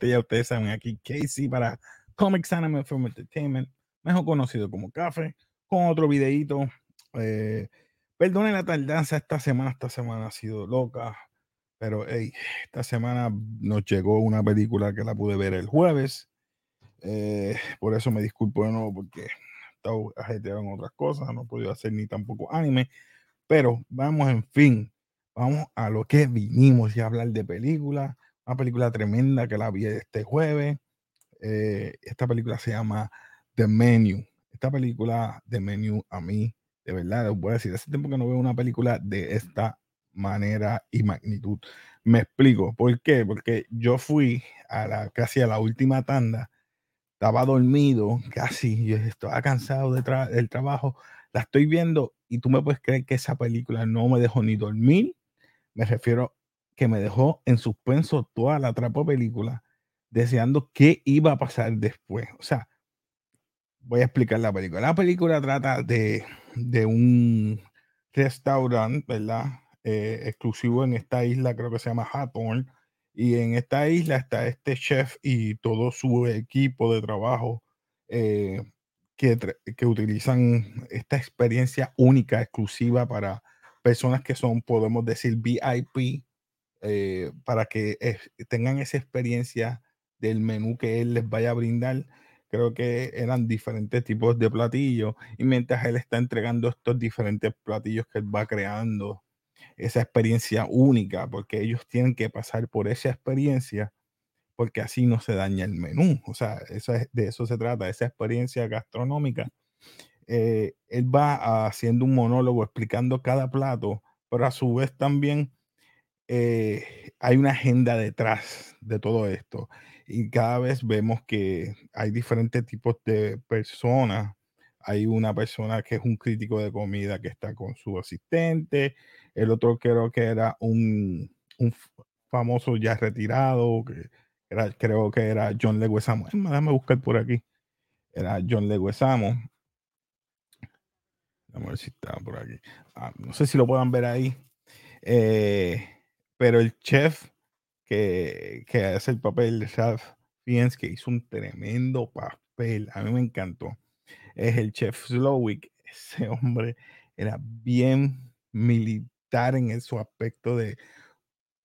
Gente, ya ustedes saben, aquí Casey para Comics Anime Film Entertainment, mejor conocido como Café, con otro videito. Eh, perdonen la tardanza esta semana, esta semana ha sido loca, pero hey, esta semana nos llegó una película que la pude ver el jueves, eh, por eso me disculpo de nuevo porque estaba ajetreado en otras cosas, no he podido hacer ni tampoco anime, pero vamos, en fin, vamos a lo que vinimos y a hablar de películas una película tremenda que la vi este jueves. Eh, esta película se llama The Menu. Esta película, The Menu, a mí, de verdad, les voy a decir, hace tiempo que no veo una película de esta manera y magnitud. Me explico, ¿por qué? Porque yo fui a la, casi a la última tanda, estaba dormido, casi, yo estaba cansado de del trabajo, la estoy viendo y tú me puedes creer que esa película no me dejó ni dormir, me refiero que me dejó en suspenso toda la trapo película, deseando qué iba a pasar después. O sea, voy a explicar la película. La película trata de, de un restaurante, ¿verdad? Eh, exclusivo en esta isla, creo que se llama Hawthorne. Y en esta isla está este chef y todo su equipo de trabajo eh, que, que utilizan esta experiencia única, exclusiva para personas que son, podemos decir, VIP, eh, para que tengan esa experiencia del menú que él les vaya a brindar. Creo que eran diferentes tipos de platillos y mientras él está entregando estos diferentes platillos que él va creando, esa experiencia única, porque ellos tienen que pasar por esa experiencia porque así no se daña el menú. O sea, de eso se trata, esa experiencia gastronómica. Eh, él va haciendo un monólogo explicando cada plato, pero a su vez también eh, hay una agenda detrás de todo esto y cada vez vemos que hay diferentes tipos de personas. Hay una persona que es un crítico de comida que está con su asistente, el otro creo que era un, famoso ya retirado, que era, creo que era John Leguizamo. Déjame buscar por aquí. Era John Leguizamo. Vamos a ver si está por aquí. Ah, no sé si lo puedan ver ahí. Eh, pero el chef que, que hace el papel de chef que hizo un tremendo papel, a mí me encantó, es el chef Slowick. Ese hombre era bien militar en su aspecto de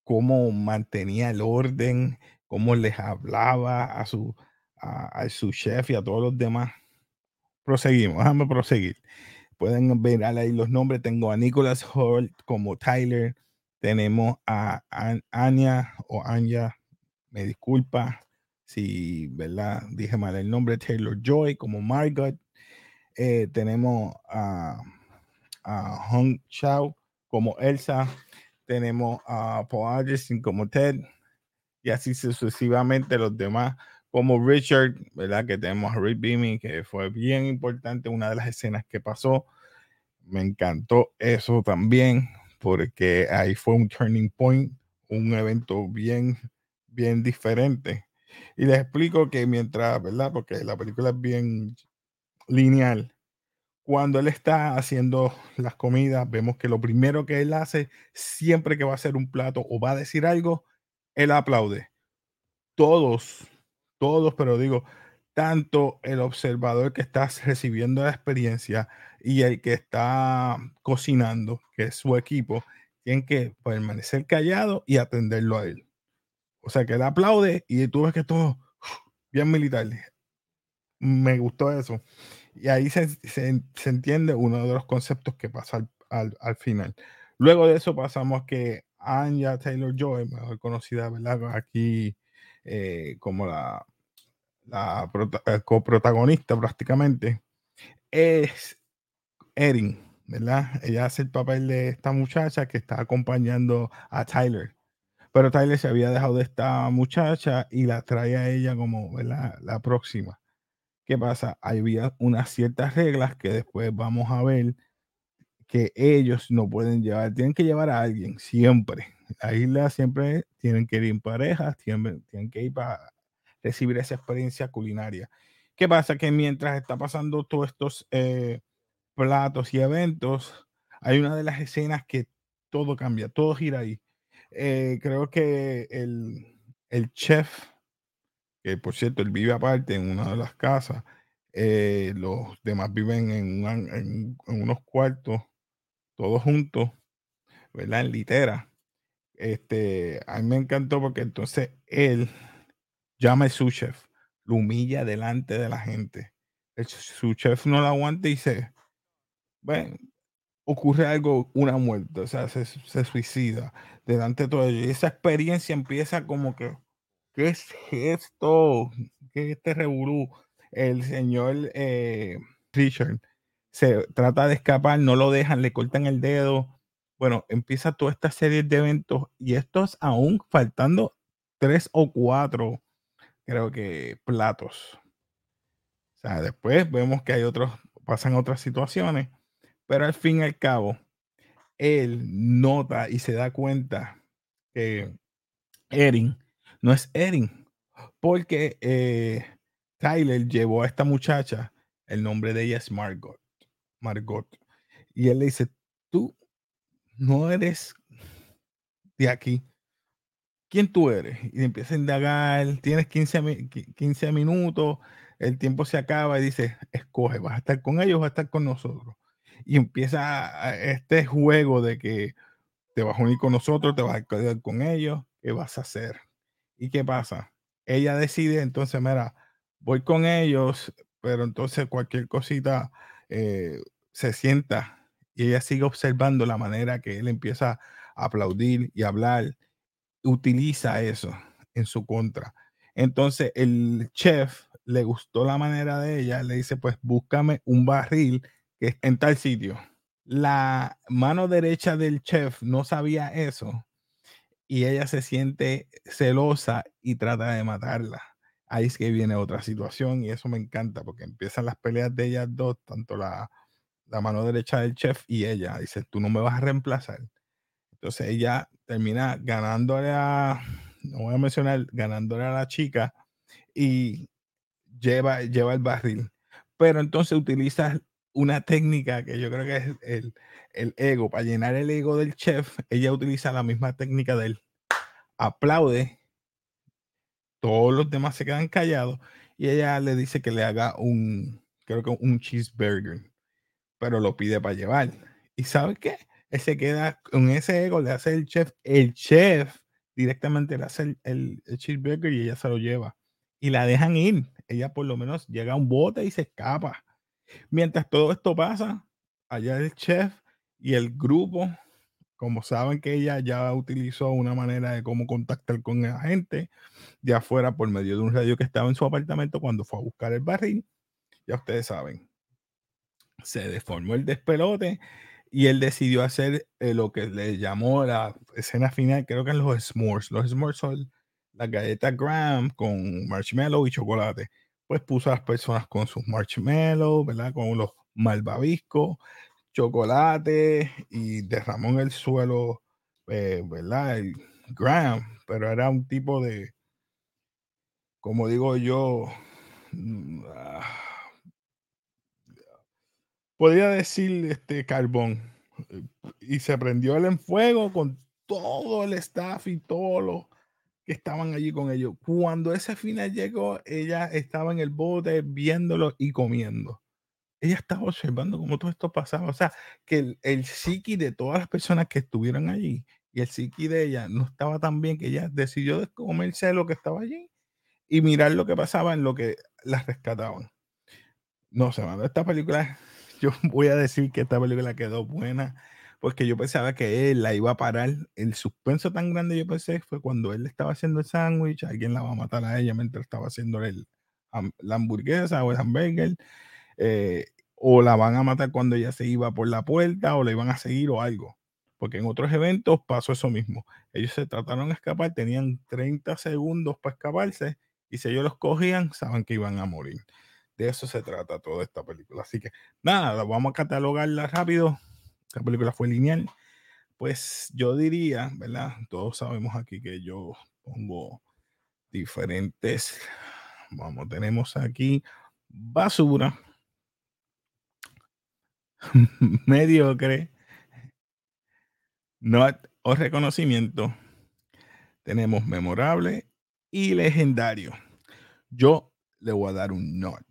cómo mantenía el orden, cómo les hablaba a su, a, su chef y a todos los demás. Proseguimos, déjame proseguir. Pueden ver ahí los nombres. Tengo a Nicholas Holt como Tyler, tenemos a Anya o Anya, me disculpa si, ¿verdad? Dije mal el nombre, Taylor Joy como Margot. Eh, tenemos a, Hong Chao como Elsa. Tenemos a Paul Anderson como Ted. Y así sucesivamente los demás como Richard, ¿verdad? Que tenemos a Rick Beaming, que fue bien importante, una de las escenas que pasó. Me encantó eso también porque ahí fue un turning point, un evento bien, bien diferente. Y les explico que mientras, ¿verdad? Porque la película es bien lineal. Cuando él está haciendo las comidas, vemos que lo primero que él hace, siempre que va a hacer un plato o va a decir algo, él aplaude. Todos, todos, pero digo, tanto el observador que está recibiendo la experiencia y el que está cocinando, que es su equipo, tienen que permanecer callado y atenderlo a él. O sea, que él aplaude y tú ves que todo bien militar. Me gustó eso. Y ahí se, entiende uno de los conceptos que pasa al, final. Luego de eso pasamos que Anya Taylor Joy, mejor conocida, ¿verdad? Aquí eh, como la la eh, coprotagonista prácticamente, es Erin, ¿verdad? Ella hace el papel de esta muchacha que está acompañando a Tyler. Pero Tyler se había dejado de esta muchacha y la trae a ella como ¿verdad? la próxima. ¿Qué pasa? Había unas ciertas reglas que después vamos a ver que ellos no pueden llevar, tienen que llevar a alguien siempre. La isla siempre tienen que ir en parejas, tienen, tienen que ir para recibir esa experiencia culinaria. ¿Qué pasa? Que mientras está pasando todos estos eh, platos y eventos, hay una de las escenas que todo cambia, todo gira ahí. Eh, creo que el, el chef, que por cierto, él vive aparte en una de las casas, eh, los demás viven en, unos cuartos, todos juntos, ¿verdad? En litera. Este, a mí me encantó porque entonces él llama a su chef, lo humilla delante de la gente. su chef no lo aguanta y dice, bueno, ocurre algo, una muerte, o sea, se, suicida delante de todo ello. Y esa experiencia empieza como que, ¿qué es esto? ¿Qué es este revolú? El señor eh, Richard se trata de escapar, no lo dejan, le cortan el dedo. Bueno, empieza toda esta serie de eventos y estos aún faltando tres o cuatro, creo que, platos. O sea, después vemos que hay otros, pasan otras situaciones pero al fin y al cabo, él nota y se da cuenta que Erin no es Erin, porque eh, Tyler llevó a esta muchacha, el nombre de ella es Margot, Margot, y él le dice, tú no eres de aquí, ¿quién tú eres? Y empieza a indagar, tienes 15, 15 minutos, el tiempo se acaba y dice, escoge, vas a estar con ellos o vas a estar con nosotros y empieza este juego de que te vas a unir con nosotros, te vas a quedar con ellos, ¿qué vas a hacer? ¿Y qué pasa? Ella decide entonces, mira, voy con ellos, pero entonces cualquier cosita eh, se sienta y ella sigue observando la manera que él empieza a aplaudir y hablar, utiliza eso en su contra. Entonces el chef le gustó la manera de ella, le dice, pues búscame un barril en tal sitio. La mano derecha del chef no sabía eso y ella se siente celosa y trata de matarla. Ahí es que viene otra situación y eso me encanta porque empiezan las peleas de ellas dos, tanto la, la mano derecha del chef y ella. Dice, tú no me vas a reemplazar. Entonces ella termina ganándole a, no voy a mencionar, ganándole a la chica y lleva, lleva el barril. Pero entonces utiliza una técnica que yo creo que es el, el, ego, para llenar el ego del chef, ella utiliza la misma técnica del aplaude, todos los demás se quedan callados y ella le dice que le haga un, creo que un cheeseburger, pero lo pide para llevar. ¿Y sabe qué? Él se queda con ese ego, le hace el chef, el chef directamente le hace el, el cheeseburger y ella se lo lleva. Y la dejan ir. Ella por lo menos llega a un bote y se escapa Mientras todo esto pasa, allá el chef y el grupo, como saben que ella ya utilizó una manera de cómo contactar con la gente de afuera por medio de un radio que estaba en su apartamento cuando fue a buscar el barril, ya ustedes saben, se deformó el despelote y él decidió hacer eh, lo que le llamó la escena final, creo que en los s'mores. Los s'mores son las galletas Graham con marshmallow y chocolate pues puso a las personas con sus marshmallows, ¿verdad? Con los malvaviscos, chocolate y derramó en el suelo, eh, ¿verdad? El Graham, pero era un tipo de, como digo yo, mm, ah, podría decir este carbón. Y se prendió el en fuego con todo el staff y todo lo que estaban allí con ellos. Cuando ese final llegó, ella estaba en el bote viéndolo y comiendo. Ella estaba observando cómo todo esto pasaba. O sea, que el, el psiqui de todas las personas que estuvieron allí y el psiqui de ella no estaba tan bien que ella decidió comerse lo que estaba allí y mirar lo que pasaba en lo que las rescataban. No se manda esta película. Yo voy a decir que esta película quedó buena porque yo pensaba que él la iba a parar. El suspenso tan grande yo pensé fue cuando él estaba haciendo el sándwich, alguien la va a matar a ella mientras estaba haciendo el, la hamburguesa o el hamburger, eh, o la van a matar cuando ella se iba por la puerta, o la iban a seguir o algo. Porque en otros eventos pasó eso mismo. Ellos se trataron de escapar, tenían 30 segundos para escaparse, y si ellos los cogían, saben que iban a morir. De eso se trata toda esta película. Así que nada, vamos a catalogarla rápido esta película fue lineal, pues yo diría, ¿verdad? Todos sabemos aquí que yo pongo diferentes, vamos, tenemos aquí basura, mediocre, no o reconocimiento, tenemos memorable y legendario. Yo le voy a dar un nod.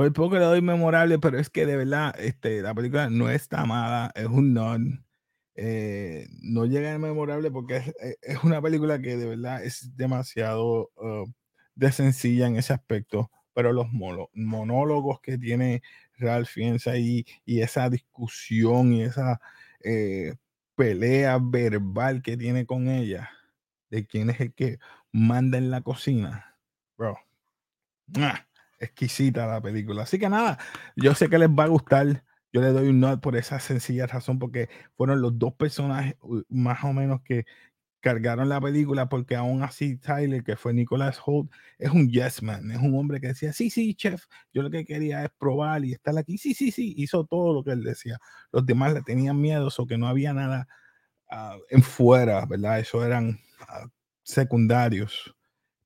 Por poco le doy memorable, pero es que de verdad este, la película no está mala, es un nod. Eh, no llega a memorable porque es, eh, es, una película que de verdad es demasiado uh, de sencilla en ese aspecto, pero los monólogos que tiene Ralph Fiennes y esa discusión y esa eh, pelea verbal que tiene con ella, de quién es el que manda en la cocina, bro. Exquisita la película. Así que nada, yo sé que les va a gustar. Yo le doy un nod por esa sencilla razón, porque fueron los dos personajes más o menos que cargaron la película, porque aún así Tyler, que fue Nicholas Holt, es un yes man, es un hombre que decía, sí, sí, chef, yo lo que quería es probar y estar aquí, sí, sí, sí, hizo todo lo que él decía. Los demás le tenían miedo, o que no había nada uh, en fuera, ¿verdad? Eso eran uh, secundarios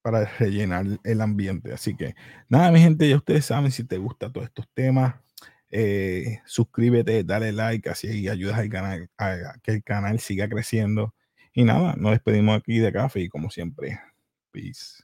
para rellenar el ambiente. Así que nada, mi gente, ya ustedes saben si te gustan todos estos temas. Eh, suscríbete, dale like, así ayudas al canal a que el canal siga creciendo. Y nada, nos despedimos aquí de café y como siempre, peace.